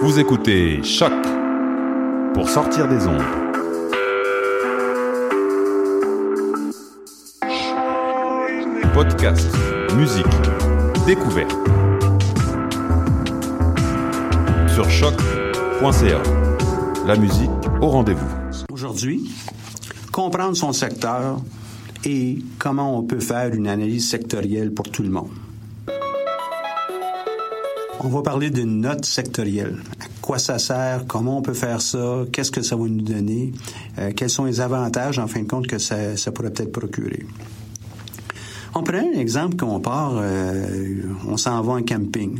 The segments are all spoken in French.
Vous écoutez Choc pour sortir des ondes. Podcast, musique, découverte. Sur choc.ca. La musique au rendez-vous. Aujourd'hui, comprendre son secteur et comment on peut faire une analyse sectorielle pour tout le monde. On va parler d'une note sectorielle. À quoi ça sert? Comment on peut faire ça? Qu'est-ce que ça va nous donner? Euh, quels sont les avantages, en fin de compte, que ça, pourrait peut-être procurer? On prend un exemple qu'on part, euh, on s'en va en camping.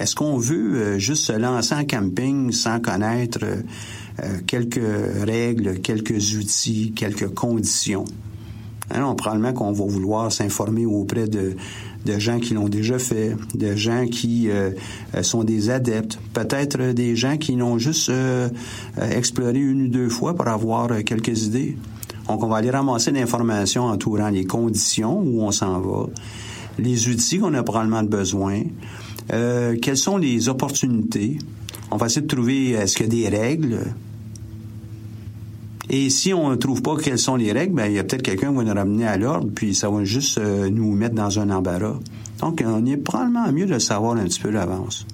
Est-ce qu'on veut euh, juste se lancer en camping sans connaître euh, quelques règles, quelques outils, quelques conditions? Alors, probablement qu'on va vouloir s'informer auprès de, gens qui l'ont déjà fait, de gens qui euh, sont des adeptes, peut-être des gens qui l'ont juste euh, exploré une ou deux fois pour avoir quelques idées. Donc, on va aller ramasser l'information entourant les conditions où on s'en va, les outils qu'on a probablement besoin, euh, quelles sont les opportunités. On va essayer de trouver, est-ce qu'il y a des règles? Et si on ne trouve pas quelles sont les règles, ben, il y a peut-être quelqu'un qui va nous ramener à l'ordre, puis ça va juste euh, nous mettre dans un embarras. Donc, on est probablement mieux de savoir un petit peu l'avance.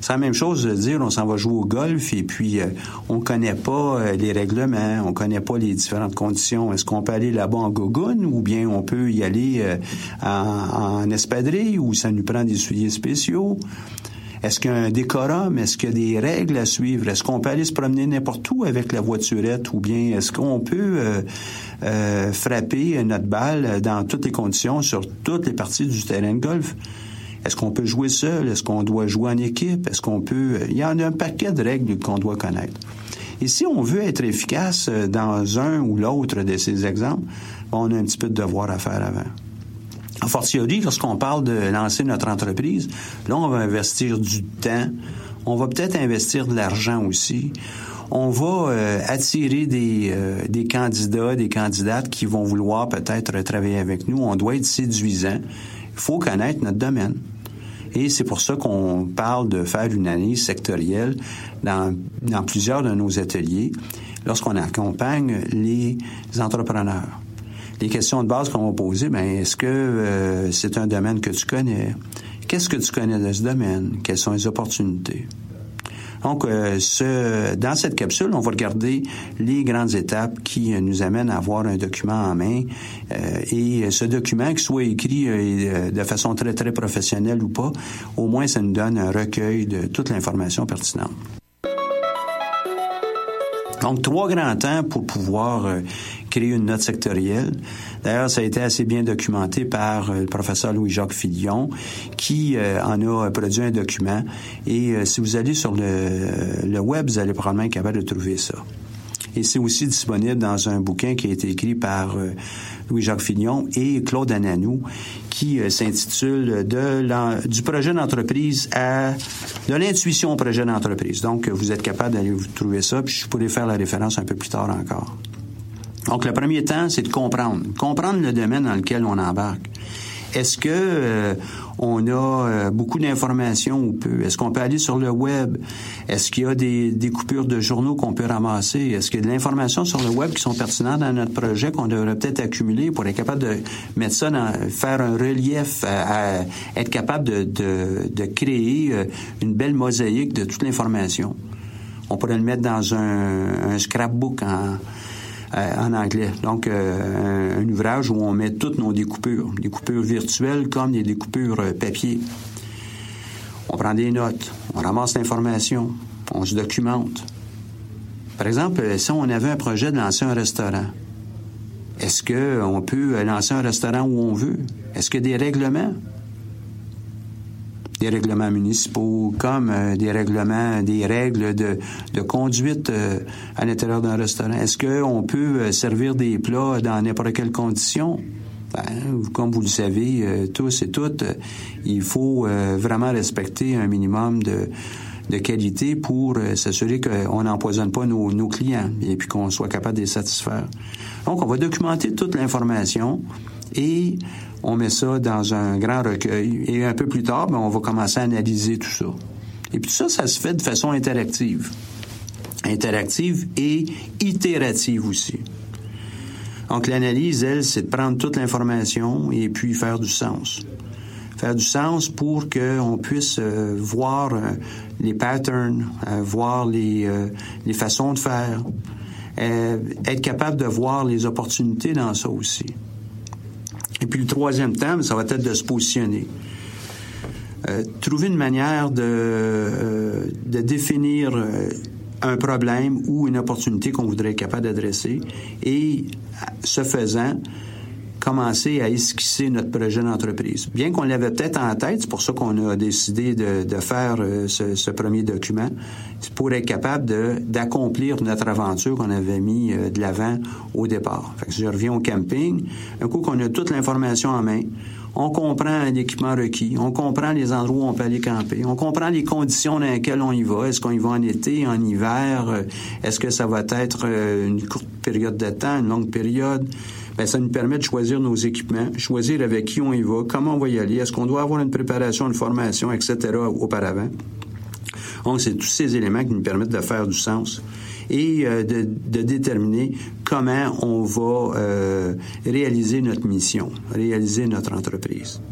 C'est la même chose de dire on s'en va jouer au golf et puis euh, on connaît pas euh, les règlements, on connaît pas les différentes conditions. Est-ce qu'on peut aller là-bas en gogoune ou bien on peut y aller euh, en, en espadrille ou ça nous prend des souliers spéciaux? Est-ce qu'il y a un décorum? Est-ce qu'il y a des règles à suivre? Est-ce qu'on peut aller se promener n'importe où avec la voiturette? Ou bien est-ce qu'on peut euh, euh, frapper notre balle dans toutes les conditions sur toutes les parties du terrain de golf? Est-ce qu'on peut jouer seul? Est-ce qu'on doit jouer en équipe? Est-ce qu'on peut... Il y en a un paquet de règles qu'on doit connaître. Et si on veut être efficace dans un ou l'autre de ces exemples, on a un petit peu de devoir à faire avant. A fortiori, lorsqu'on parle de lancer notre entreprise, là, on va investir du temps. On va peut-être investir de l'argent aussi. On va euh, attirer des, euh, des candidats, des candidates qui vont vouloir peut-être travailler avec nous. On doit être séduisant. Il faut connaître notre domaine. Et c'est pour ça qu'on parle de faire une analyse sectorielle dans, dans plusieurs de nos ateliers lorsqu'on accompagne les entrepreneurs les questions de base qu'on va poser, ben est-ce que euh, c'est un domaine que tu connais? Qu'est-ce que tu connais de ce domaine? Quelles sont les opportunités? Donc, euh, ce, dans cette capsule, on va regarder les grandes étapes qui euh, nous amènent à avoir un document en main. et ce document, qu'il soit écrit de façon très, très professionnelle ou pas, au moins, ça nous donne un recueil de toute l'information pertinente. Donc, trois grands temps pour pouvoir créer une note sectorielle. D'ailleurs, ça a été assez bien documenté par euh, le professeur Louis-Jacques Fillon, qui euh, en a produit un document. Et si vous allez sur le, web, vous allez probablement être capable de trouver ça. Et c'est aussi disponible dans un bouquin qui a été écrit par euh, Louis-Jacques Fillon et Claude Ananou, qui euh, s'intitule de du projet d'entreprise à de l'intuition au projet d'entreprise. Donc, vous êtes capable d'aller vous trouver ça, puis je pourrais faire la référence un peu plus tard encore. Donc, le premier temps, c'est de comprendre. Comprendre le domaine dans lequel on embarque. Est-ce que euh, on a euh, beaucoup d'informations ou peu? Est-ce qu'on peut aller sur le web? Est-ce qu'il y a des, des coupures de journaux qu'on peut ramasser? Est-ce qu'il y a de l'information sur le web qui sont pertinentes dans notre projet qu'on devrait peut-être accumuler pour être capable de mettre ça dans, faire un relief, être capable de, de, de créer euh, une belle mosaïque de toute l'information? On pourrait le mettre dans un, un scrapbook en, en anglais. Donc, euh, un, ouvrage où on met toutes nos découpures, des coupures virtuelles comme des découpures euh, papier. On prend des notes, on ramasse l'information, on se documente. Par exemple, si on avait un projet de lancer un restaurant, est-ce qu'on peut lancer un restaurant où on veut? Est-ce qu'il y a des règlements? Des règlements municipaux, comme euh, des règlements, des règles de, de conduite euh, à l'intérieur d'un restaurant. Est-ce qu'on peut euh, servir des plats dans n'importe quelle condition? Ben, comme vous le savez tous et toutes, il faut vraiment respecter un minimum de, de qualité pour s'assurer qu'on n'empoisonne pas nos, nos, clients et puis qu'on soit capable de les satisfaire. Donc, on va documenter toute l'information et on met ça dans un grand recueil et un peu plus tard, ben, on va commencer à analyser tout ça. Et puis ça, ça se fait de façon interactive. Interactive et itérative aussi. Donc l'analyse, elle, c'est de prendre toute l'information et puis faire du sens. Faire du sens pour qu'on puisse euh, voir euh, les patterns, euh, voir les, les façons de faire, être capable de voir les opportunités dans ça aussi. Et puis le troisième thème, ça va être de se positionner. Euh, trouver une manière de, euh, de définir euh, un problème ou une opportunité qu'on voudrait être capable d'adresser et, ce faisant, commencer à esquisser notre projet d'entreprise. Bien qu'on l'avait peut-être en tête, c'est pour ça qu'on a décidé de, de faire euh, ce, ce, premier document, pour être capable d'accomplir notre aventure qu'on avait mis euh, de l'avant au départ. Fait que si je reviens au camping, un coup qu'on a toute l'information en main, on comprend l'équipement requis, on comprend les endroits où on peut aller camper, on comprend les conditions dans lesquelles on y va. Est-ce qu'on y va en été, en hiver? Euh, est-ce que ça va être une courte période de temps, une longue période? Ben, ça nous permet de choisir nos équipements, choisir avec qui on y va, comment on va y aller, est-ce qu'on doit avoir une préparation, une formation, etc. auparavant. Donc, c'est tous ces éléments qui nous permettent de faire du sens et euh, de, déterminer comment on va euh, réaliser notre mission, réaliser notre entreprise.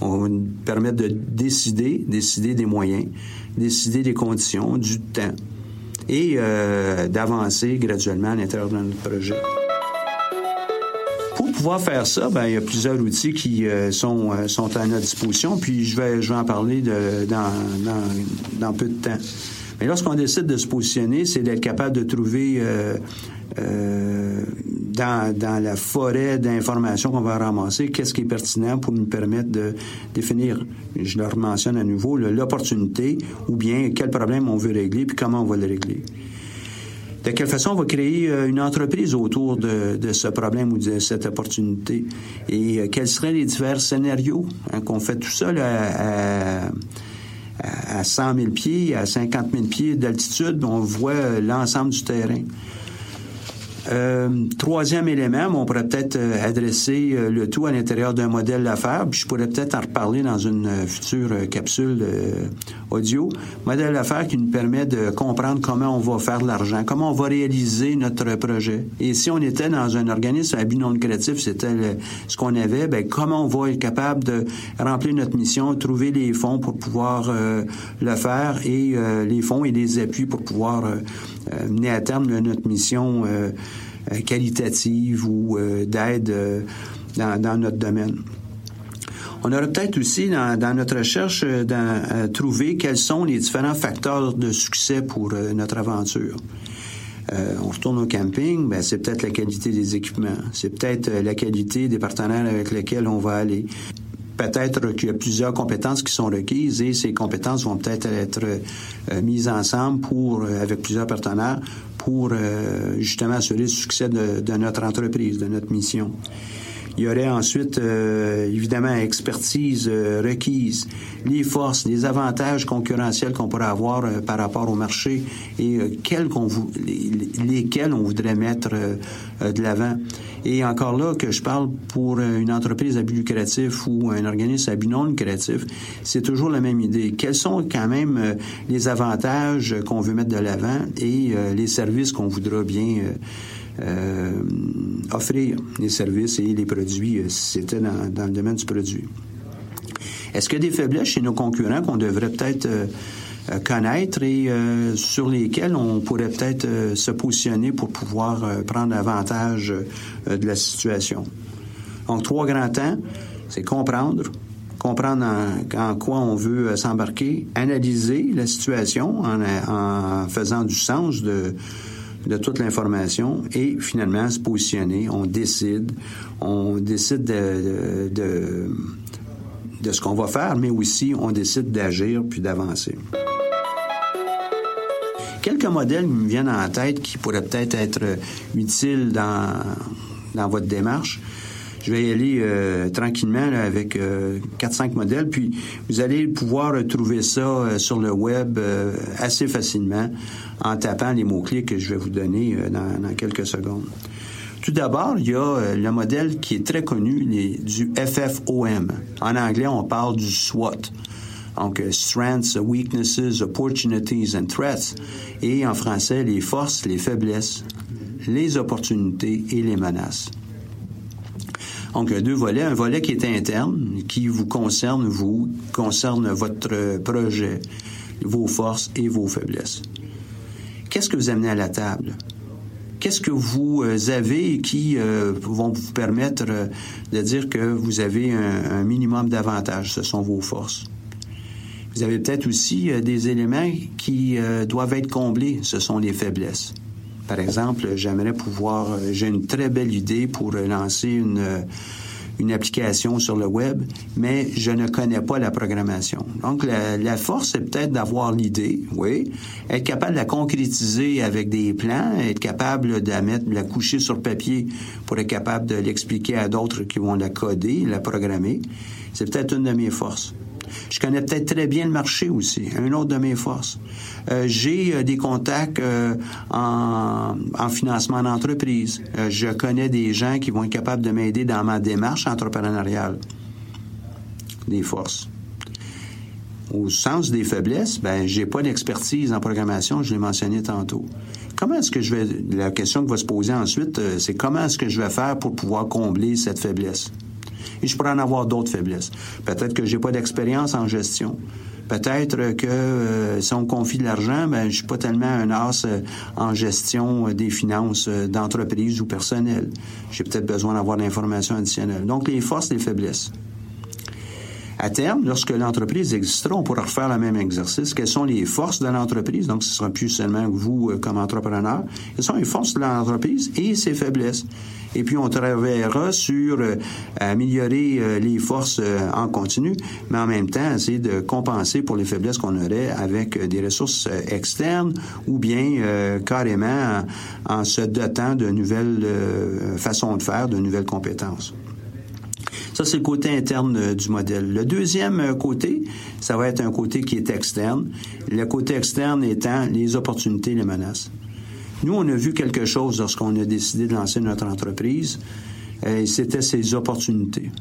On va nous permettre de décider, décider des moyens, décider des conditions, du temps et euh, d'avancer graduellement à l'intérieur de notre projet pouvoir faire ça, ben, il y a plusieurs outils qui euh, sont, euh, sont à notre disposition, puis je vais, je vais en parler de, dans, dans, dans peu de temps. Mais lorsqu'on décide de se positionner, c'est d'être capable de trouver euh, euh, dans, dans la forêt d'informations qu'on va ramasser, qu'est-ce qui est pertinent pour nous permettre de définir, je le mentionne à nouveau, l'opportunité ou bien quel problème on veut régler, puis comment on va le régler de quelle façon on va créer euh, une entreprise autour de, ce problème ou de cette opportunité? Et euh, quels seraient les divers scénarios hein, qu'on fait tout ça à, à, à 100 000 pieds, à 50 000 pieds d'altitude, on voit l'ensemble du terrain. Euh, troisième élément, on pourrait peut-être euh, adresser euh, le tout à l'intérieur d'un modèle d'affaires, je pourrais peut-être en reparler dans une future capsule audio. Modèle d'affaires qui nous permet de comprendre comment on va faire de l'argent, comment on va réaliser notre projet. Et si on était dans un organisme à but non lucratif, c'était ce qu'on avait, ben comment on va être capable de remplir notre mission, trouver les fonds pour pouvoir le faire et les fonds et les appuis pour pouvoir mener à terme notre mission euh, qualitative ou euh, d'aide euh, dans, notre domaine. On aurait peut-être aussi, dans, notre recherche, dans, trouvé quels sont les différents facteurs de succès pour notre aventure. Euh, on retourne au camping, ben c'est peut-être la qualité des équipements, c'est peut-être la qualité des partenaires avec lesquels on va aller. Peut-être qu'il y a plusieurs compétences qui sont requises et ces compétences vont peut-être être, mises ensemble pour, avec plusieurs partenaires pour euh, justement assurer le succès de, notre entreprise, de notre mission. Il y aurait ensuite, euh, évidemment, expertise euh, requise, les forces, les avantages concurrentiels qu'on pourrait avoir euh, par rapport au marché et quels qu'on les, lesquels on voudrait mettre de l'avant. Et encore là, que je parle pour une entreprise à but lucratif ou un organisme à but non lucratif, c'est toujours la même idée. Quels sont quand même les avantages qu'on veut mettre de l'avant et les services qu'on voudra bien euh, offrir les services et les produits euh, c'était dans, le domaine du produit. Est-ce qu'il y a des faiblesses chez nos concurrents qu'on devrait peut-être euh, connaître et euh, sur lesquels on pourrait peut-être euh, se positionner pour pouvoir euh, prendre avantage de la situation? Donc, trois grands temps, c'est comprendre, comprendre en, en, quoi on veut s'embarquer, analyser la situation en, en faisant du sens de, de toute l'information et finalement se positionner. On décide, on décide de, de, ce qu'on va faire, mais aussi on décide d'agir puis d'avancer. Quelques modèles me viennent en tête qui pourraient peut-être être utiles dans, dans votre démarche. Je vais y aller euh, tranquillement là, avec euh, 4-5 modèles, puis vous allez pouvoir trouver ça euh, sur le web euh, assez facilement en tapant les mots-clés que je vais vous donner euh, dans, dans, quelques secondes. Tout d'abord, il y a le modèle qui est très connu, du FFOM. En anglais, on parle du SWOT. Donc, Strengths, Weaknesses, Opportunities and Threats. Et en français, les forces, les faiblesses, les opportunités et les menaces. Donc, a deux volets. Un volet qui est interne, qui vous concerne, vous, concerne votre projet, vos forces et vos faiblesses. Qu'est-ce que vous amenez à la table? Qu'est-ce que vous avez qui euh, vont vous permettre euh, de dire que vous avez un, minimum d'avantages? Ce sont vos forces. Vous avez peut-être aussi euh, des éléments qui euh, doivent être comblés. Ce sont les faiblesses. Par exemple, j'aimerais pouvoir, euh, j'ai une très belle idée pour lancer une, une application sur le web, mais je ne connais pas la programmation. Donc, la, la force, c'est peut-être d'avoir l'idée, oui, être capable de la concrétiser avec des plans, être capable de la mettre, de la coucher sur papier pour être capable de l'expliquer à d'autres qui vont la coder, la programmer. C'est peut-être une de mes forces. Je connais peut-être très bien le marché aussi, un autre de mes forces. Euh, j'ai euh, des contacts euh, en, en, financement d'entreprise. Je connais des gens qui vont être capables de m'aider dans ma démarche entrepreneuriale. Des forces. Au sens des faiblesses, ben j'ai pas d'expertise en programmation, je l'ai mentionné tantôt. Comment est-ce que je vais la question qui va se poser ensuite, c'est comment est-ce que je vais faire pour pouvoir combler cette faiblesse? Et je pourrais en avoir d'autres faiblesses. Peut-être que j'ai pas d'expérience en gestion. Peut-être que euh, si on confie de l'argent, ben je suis pas tellement un as euh, en gestion euh, des finances d'entreprise ou personnel. J'ai peut-être besoin d'avoir d'informations additionnelles. Donc les forces, les faiblesses. À terme, lorsque l'entreprise existera, on pourra refaire le même exercice. Quelles sont les forces de l'entreprise? Donc, ce sera plus seulement vous euh, comme entrepreneur. Quelles sont les forces de l'entreprise et ses faiblesses? Et puis, on travaillera sur euh, améliorer euh, les forces euh, en continu, mais en même temps, essayer de compenser pour les faiblesses qu'on aurait avec euh, des ressources externes ou bien euh, carrément en, en, se dotant de nouvelles façons de faire, de nouvelles compétences. Ça, c'est le côté interne euh, du modèle. Le deuxième euh, côté, ça va être un côté qui est externe. Le côté externe étant les opportunités, les menaces. Nous, on a vu quelque chose lorsqu'on a décidé de lancer notre entreprise, euh, et c'était ces opportunités.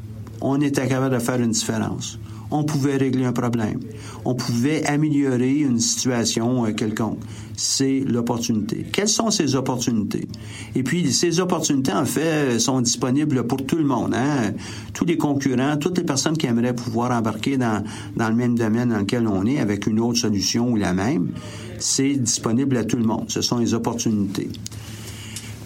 On était capable de faire une différence on pouvait régler un problème. On pouvait améliorer une situation euh, quelconque. C'est l'opportunité. Quelles sont ces opportunités? Et puis, ces opportunités, en fait, sont disponibles pour tout le monde. Hein? Tous les concurrents, toutes les personnes qui aimeraient pouvoir embarquer dans, dans le même domaine dans lequel on est, avec une autre solution ou la même, c'est disponible à tout le monde. Ce sont les opportunités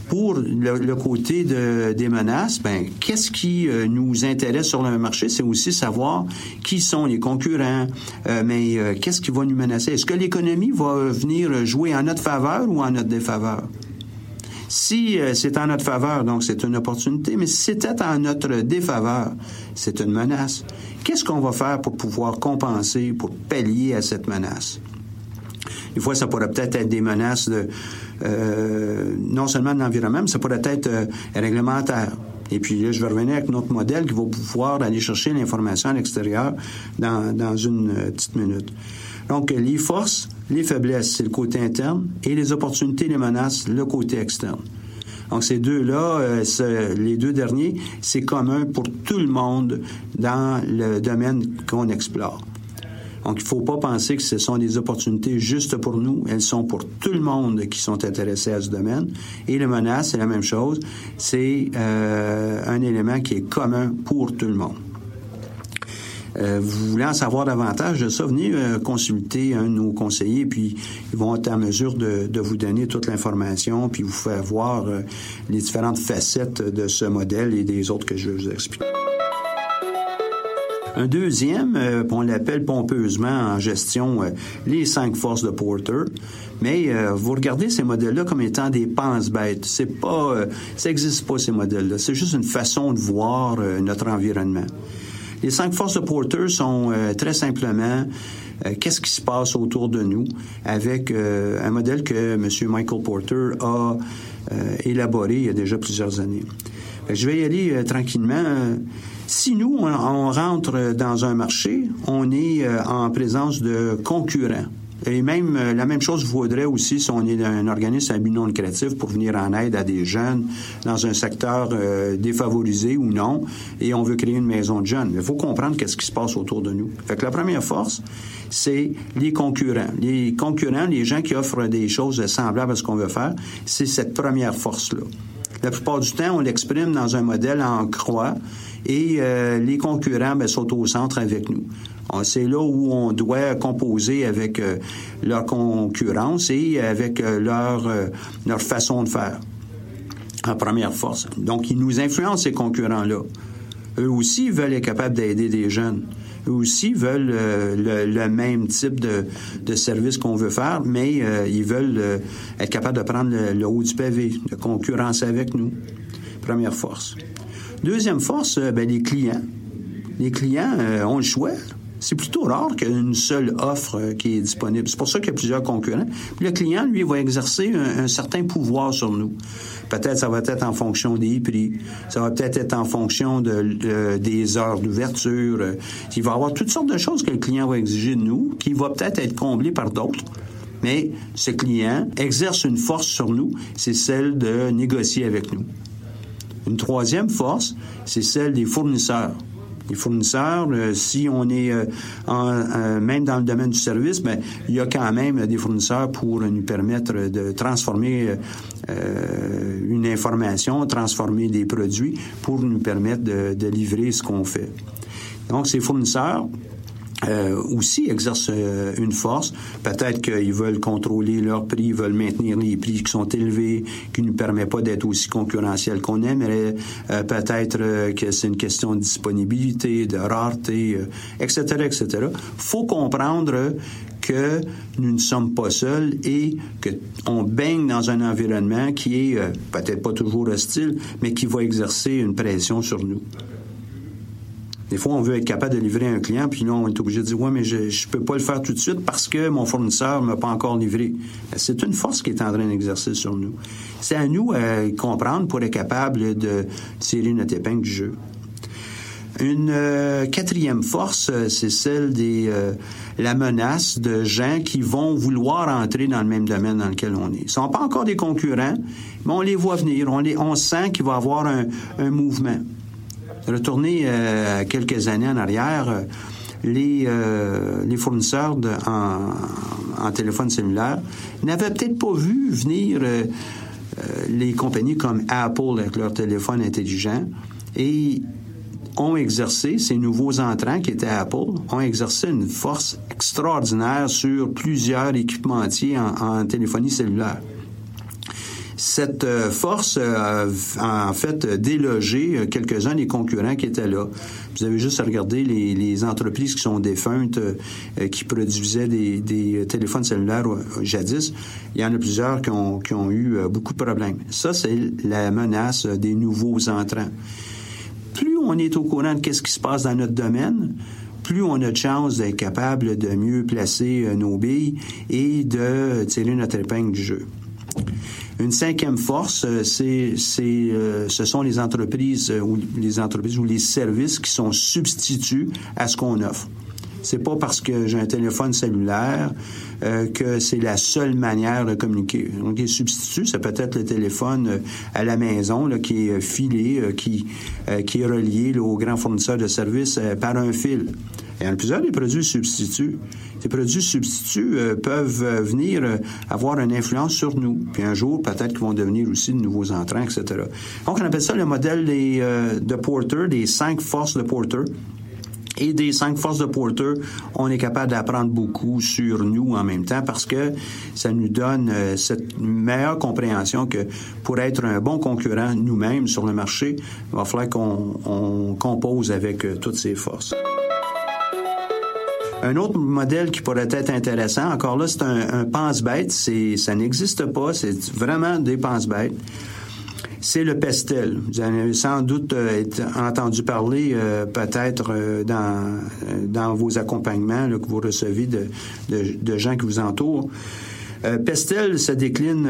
pour le, le côté de, des menaces, ben, qu'est-ce qui euh, nous intéresse sur le marché? C'est aussi savoir qui sont les concurrents, euh, mais euh, qu'est-ce qui va nous menacer? Est-ce que l'économie va venir jouer en notre faveur ou en notre défaveur? Si euh, c'est en notre faveur, donc c'est une opportunité, mais si c'était en notre défaveur, c'est une menace. Qu'est-ce qu'on va faire pour pouvoir compenser, pour pallier à cette menace? Des fois, ça pourrait peut-être être des menaces de, euh, non seulement de l'environnement, mais ça pourrait être euh, réglementaire. Et puis là, je vais revenir avec notre modèle qui va pouvoir aller chercher l'information à l'extérieur dans, dans une euh, petite minute. Donc, les forces, les faiblesses, c'est le côté interne, et les opportunités, les menaces, le côté externe. Donc ces deux-là, les deux derniers, c'est commun pour tout le monde dans le domaine qu'on explore. Donc, il ne faut pas penser que ce sont des opportunités juste pour nous. Elles sont pour tout le monde qui sont intéressés à ce domaine. Et les menaces, c'est la même chose. C'est euh, un élément qui est commun pour tout le monde. Euh, vous voulez en savoir davantage de ça, venez euh, consulter un de nos conseillers, puis ils vont être en mesure de, vous donner toute l'information, puis vous faire voir les différentes facettes de ce modèle et des autres que je vais vous expliquer. Un deuxième, on l'appelle pompeusement en gestion les cinq forces de Porter. Mais vous regardez ces modèles-là comme étant des penses-bêtes. C'est pas, ça n'existe pas ces modèles-là. C'est juste une façon de voir notre environnement. Les cinq forces de Porter sont euh, très simplement euh, qu'est-ce qui se passe autour de nous avec euh, un modèle que M. Michael Porter a élaboré il y a déjà plusieurs années. je vais y aller tranquillement. Si nous, on, rentre dans un marché, on est en présence de concurrents. Et même euh, la même chose vaudrait aussi si on est un organisme à but non lucratif pour venir en aide à des jeunes dans un secteur euh, défavorisé ou non, et on veut créer une maison de jeunes. Il faut comprendre qu'est-ce qui se passe autour de nous. Fait que la première force, c'est les concurrents. Les concurrents, les gens qui offrent des choses semblables à ce qu'on veut faire, c'est cette première force-là. La plupart du temps, on l'exprime dans un modèle en croix et euh, les concurrents ben, sont au centre avec nous. Ah, c'est là où on doit composer avec euh, leur concurrence et avec euh, leur, euh, leur façon de faire en première force. Donc, ils nous influencent, ces concurrents-là. Eux aussi veulent être capables d'aider des jeunes. Eux aussi veulent le, même type de, de service qu'on veut faire, mais ils veulent être capables de prendre le, haut du pavé, de concurrence avec nous. Première force. Deuxième force, ben, les clients. Les clients ont le choix c'est plutôt rare qu'il y ait une seule offre euh, qui est disponible. C'est pour ça qu'il y a plusieurs concurrents. Puis le client, lui, va exercer un, certain pouvoir sur nous. Peut-être ça va être en fonction des prix, ça va peut-être être en fonction de, des heures d'ouverture. Il va y avoir toutes sortes de choses que le client va exiger de nous, qui va peut-être être comblées par d'autres. Mais ce client exerce une force sur nous, c'est celle de négocier avec nous. Une troisième force, c'est celle des fournisseurs les fournisseurs, euh, si on est euh, en, euh, même dans le domaine du service, ben, il y a quand même des fournisseurs pour nous permettre de transformer une information, transformer des produits pour nous permettre de, de livrer ce qu'on fait. Donc, ces fournisseurs, euh, aussi exercent euh, une force. Peut-être qu'ils veulent contrôler leurs prix, veulent maintenir les prix qui sont élevés, qui ne nous permet pas d'être aussi concurrentiel qu'on aimerait. Euh, peut-être que c'est une question de disponibilité, de rareté, etc., etc. Faut comprendre que nous ne sommes pas seuls et que on baigne dans un environnement qui est peut-être pas toujours hostile, mais qui va exercer une pression sur nous. Des fois, on veut être capable de livrer un client, puis là, on est obligé de dire, ouais, mais je ne peux pas le faire tout de suite parce que mon fournisseur ne m'a pas encore livré. C'est une force qui est en train d'exercer sur nous. C'est à nous euh, comprendre pour être capable de tirer notre épingle du jeu. Une euh, quatrième force, euh, c'est celle des la menace de gens qui vont vouloir entrer dans le même domaine dans lequel on est. Ils sont pas encore des concurrents, mais on les voit venir. On, les, on sent qu'il va y avoir un, un mouvement retourner euh, quelques années en arrière, euh, les, euh, les fournisseurs de, en, en, téléphone cellulaire n'avaient peut-être pas vu venir les compagnies comme Apple avec leur téléphone intelligent et ont exercé, ces nouveaux entrants qui étaient Apple, ont exercé une force extraordinaire sur plusieurs équipementiers en, en téléphonie cellulaire. Cette euh, force a en fait délogé euh, quelques-uns des concurrents qui étaient là. Vous avez juste à regarder les, entreprises qui sont défuntes, euh, qui produisaient des, téléphones cellulaires jadis. Il y en a plusieurs qui ont, qui ont eu beaucoup de problèmes. Ça, c'est la menace des nouveaux entrants. Plus on est au courant de ce qui se passe dans notre domaine, plus on a de chances d'être capable de mieux placer euh, nos billes et de tirer notre épingle du jeu. Une cinquième force, euh, c'est, c'est, euh, ce sont les entreprises ou les entreprises ou les services qui sont substituts à ce qu'on offre. C'est pas parce que j'ai un téléphone cellulaire euh, que c'est la seule manière de communiquer. Donc, les substituts, ça peut être le téléphone euh, à la maison là, qui est filé, euh, qui, qui est relié au grand fournisseur de services par un fil. Il y en a plusieurs des produits substituts. Ces produits substituts peuvent venir avoir une influence sur nous. Puis un jour, peut-être qu'ils vont devenir aussi de nouveaux entrants, etc. Donc, on appelle ça le modèle des, de Porter, des cinq forces de Porter. Et des cinq forces de Porter, on est capable d'apprendre beaucoup sur nous en même temps parce que ça nous donne euh, cette meilleure compréhension que pour être un bon concurrent nous-mêmes sur le marché, il va falloir qu'on compose avec euh, toutes ces forces. Un autre modèle qui pourrait être intéressant, encore là, c'est un, un pense-bête. Ça n'existe pas, c'est vraiment des pense-bêtes c'est le pestel. Vous avez sans doute euh, entendu parler euh, peut-être euh, dans, dans vos accompagnements que vous recevez de, de, gens qui vous entourent. pestel se décline,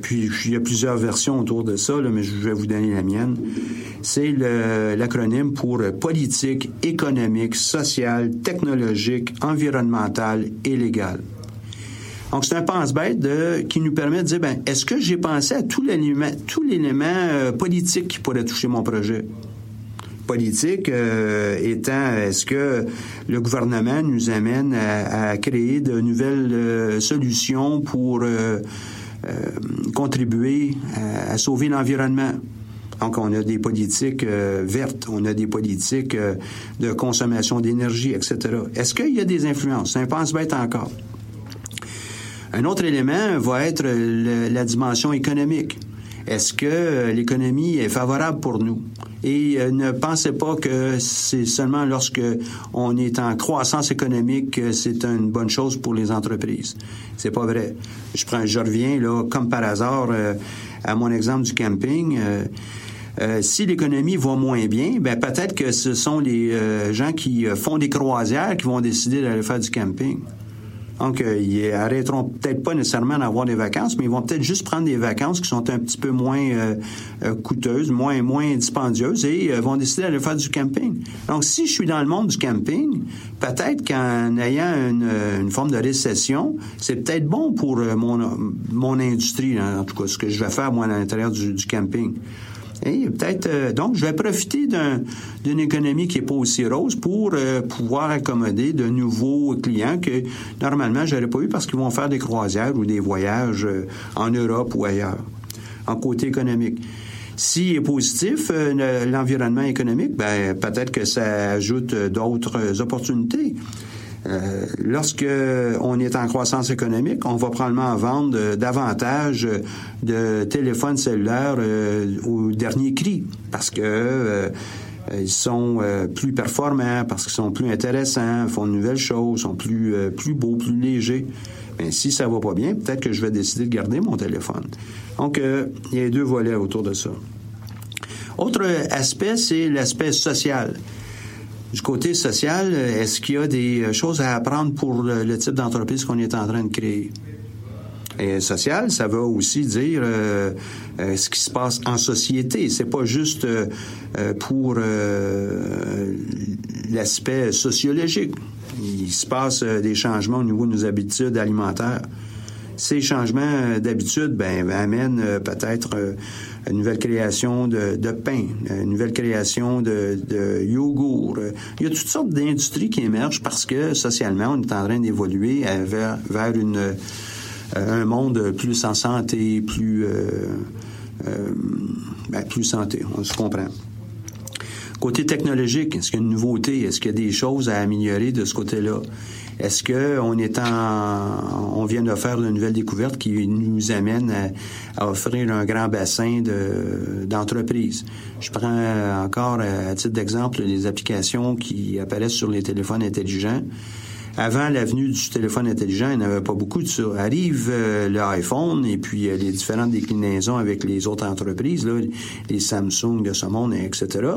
puis il y a plusieurs versions autour de ça, mais je vais vous donner la mienne. C'est l'acronyme pour politique économique, sociale, technologique, environnementale et légale. Donc, c'est un pense-bête qui nous permet de dire, ben, est-ce que j'ai pensé à tout l'élément, euh, politique qui pourrait toucher mon projet? politique euh, étant est-ce que le gouvernement nous amène à, créer de nouvelles euh, solutions pour contribuer à, sauver l'environnement? Donc, on a des politiques vertes, on a des politiques de consommation d'énergie, etc. Est-ce qu'il y a des influences? C'est un pense-bête encore. Un autre élément va être la dimension économique. Est-ce que l'économie est favorable pour nous? Et euh, ne pensez pas que c'est seulement lorsque on est en croissance économique que c'est une bonne chose pour les entreprises. C'est pas vrai. Je prends, je reviens là, comme par hasard, euh, à mon exemple du camping. Euh, si l'économie va moins bien, ben peut-être que ce sont les gens qui font des croisières qui vont décider d'aller faire du camping. Donc, euh, ils arrêteront peut-être pas nécessairement d'avoir des vacances, mais ils vont peut-être juste prendre des vacances qui sont un petit peu moins euh, euh, coûteuses, moins moins dispendieuses, et vont décider d'aller faire du camping. Donc, si je suis dans le monde du camping, peut-être qu'en ayant une, forme de récession, c'est peut-être bon pour mon, mon industrie, en tout cas, ce que je vais faire moi à l'intérieur du camping. Peut-être euh, donc je vais profiter d'une économie qui est pas aussi rose pour euh, pouvoir accommoder de nouveaux clients que normalement j'aurais pas eu parce qu'ils vont faire des croisières ou des voyages euh, en Europe ou ailleurs. En côté économique. S'il est positif, l'environnement économique, ben, peut-être que ça ajoute d'autres opportunités. Euh, lorsque on est en croissance économique, on va probablement vendre euh, davantage de téléphones cellulaires euh, au dernier cri parce que ils sont plus performants, parce qu'ils sont plus intéressants, font de nouvelles choses, sont plus plus beaux, plus légers. Mais si ça va pas bien, peut-être que je vais décider de garder mon téléphone. Donc il y a deux volets autour de ça. Autre aspect, c'est l'aspect social. Du côté social, est-ce qu'il y a des choses à apprendre pour le, type d'entreprise qu'on est en train de créer? Et social, ça veut aussi dire euh, euh, ce qui se passe en société. C'est pas juste euh, pour l'aspect sociologique. Il se passe des changements au niveau de nos habitudes alimentaires. Ces changements d'habitude ben, amènent peut-être une nouvelle création de, de, pain, une nouvelle création de, de yogourt. Il y a toutes sortes d'industries qui émergent parce que socialement, on est en train d'évoluer vers, vers euh, un monde plus en santé, plus, euh, euh, ben, plus santé, on se comprend. Côté technologique, est-ce qu'il y a une nouveauté? Est-ce qu'il y a des choses à améliorer de ce côté-là? Est-ce que on est en, on vient de faire une nouvelle découverte qui nous amène à, offrir un grand bassin de, d'entreprises? Je prends encore à titre d'exemple les applications qui apparaissent sur les téléphones intelligents. Avant l'avenue du téléphone intelligent, il n'y avait pas beaucoup de ça. Arrive euh, l'iPhone et puis euh, les différentes déclinaisons avec les autres entreprises, là, les Samsung de ce monde, etc.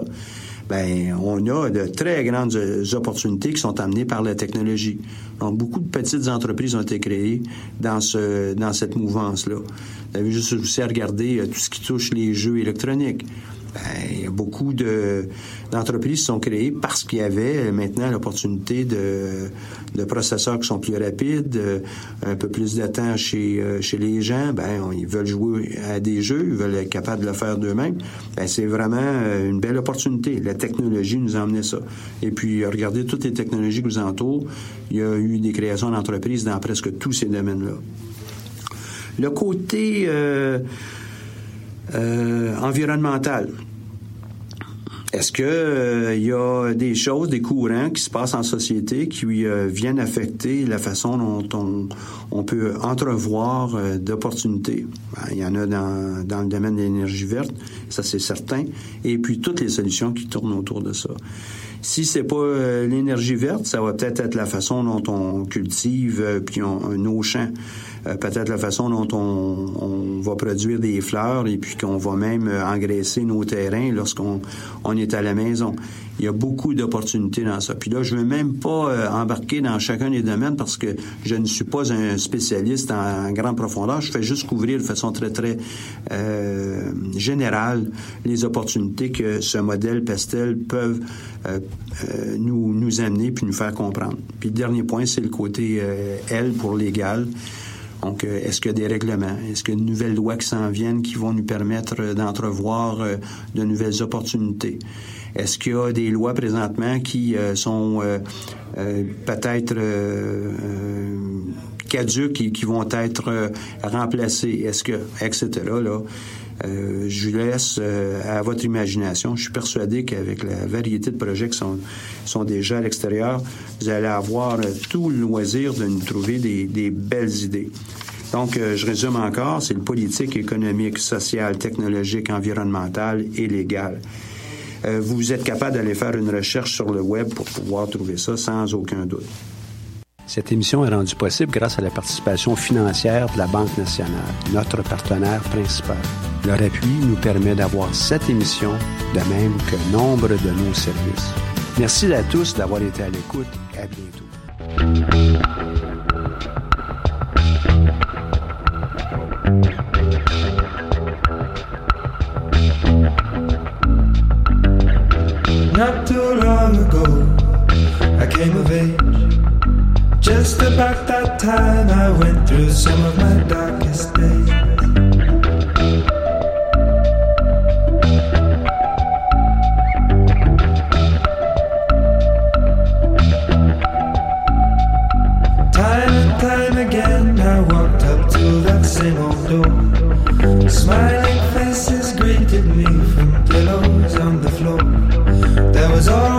ben on a de très grandes opportunités qui sont amenées par la technologie. Donc beaucoup de petites entreprises ont été créées dans ce dans cette mouvance là. Vous avez juste aussi à regarder tout ce qui touche les jeux électroniques. Ben, beaucoup de, d'entreprises sont créées parce qu'il y avait maintenant l'opportunité de, de processeurs qui sont plus rapides, euh, un peu plus de temps chez, euh, chez les gens. Ben, ils veulent jouer à des jeux, ils veulent être capables de le faire d'eux-mêmes. Ben, c'est vraiment euh, une belle opportunité. La technologie nous a amené ça. Et puis, regardez toutes les technologies qui vous entourent. Il y a eu des créations d'entreprises dans presque tous ces domaines-là. Le côté environnemental. Est-ce que il euh, y a des choses, des courants qui se passent en société qui euh, viennent affecter la façon dont on, peut entrevoir euh, d'opportunités? Ben, Il y en a dans, dans le domaine de l'énergie verte, ça c'est certain, et puis toutes les solutions qui tournent autour de ça. Si c'est pas l'énergie verte, ça va peut-être être la façon dont on cultive puis on, nos champs. Euh, peut-être la façon dont on, va produire des fleurs et puis qu'on va même euh, engraisser nos terrains lorsqu'on on est à la maison. Il y a beaucoup d'opportunités dans ça. Puis là, je veux même pas euh, embarquer dans chacun des domaines parce que je ne suis pas un spécialiste en, grande profondeur. Je fais juste couvrir de façon très, très générale les opportunités que ce modèle Pestel peuvent nous, nous amener puis nous faire comprendre. Puis le dernier point, c'est le côté L pour légal. Donc, euh, est-ce qu'il y a des règlements? Est-ce qu'il y a de nouvelles lois qui s'en viennent qui vont nous permettre euh, d'entrevoir euh, de nouvelles opportunités? Est-ce qu'il y a des lois présentement qui sont peut-être caduques et qui vont être remplacées? Est-ce que, etc. Là, euh, je laisse euh, à votre imagination. Je suis persuadé qu'avec la variété de projets qui sont, déjà à l'extérieur, vous allez avoir euh, tout le loisir de nous trouver des, des belles idées. Donc, je résume encore, c'est le politique, économique, social, technologique, environnemental et légal. vous êtes capable d'aller faire une recherche sur le web pour pouvoir trouver ça sans aucun doute. Cette émission est rendue possible grâce à la participation financière de la Banque nationale, notre partenaire principal. Leur appui nous permet d'avoir cette émission, de même que nombre de nos services. Merci à tous d'avoir été à l'écoute à bientôt. Not too long ago, I came of age. Just about that time I went through some of my darkest days. Smiling faces greeted me from pillows on the floor. There was always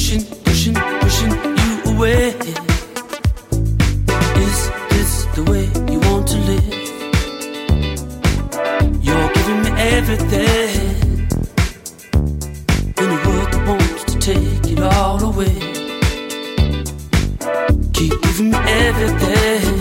pushing, pushing, pushing you away. Is this the way you want to live? You're giving me everything in the world that wants to take it all away. Keep giving me everything.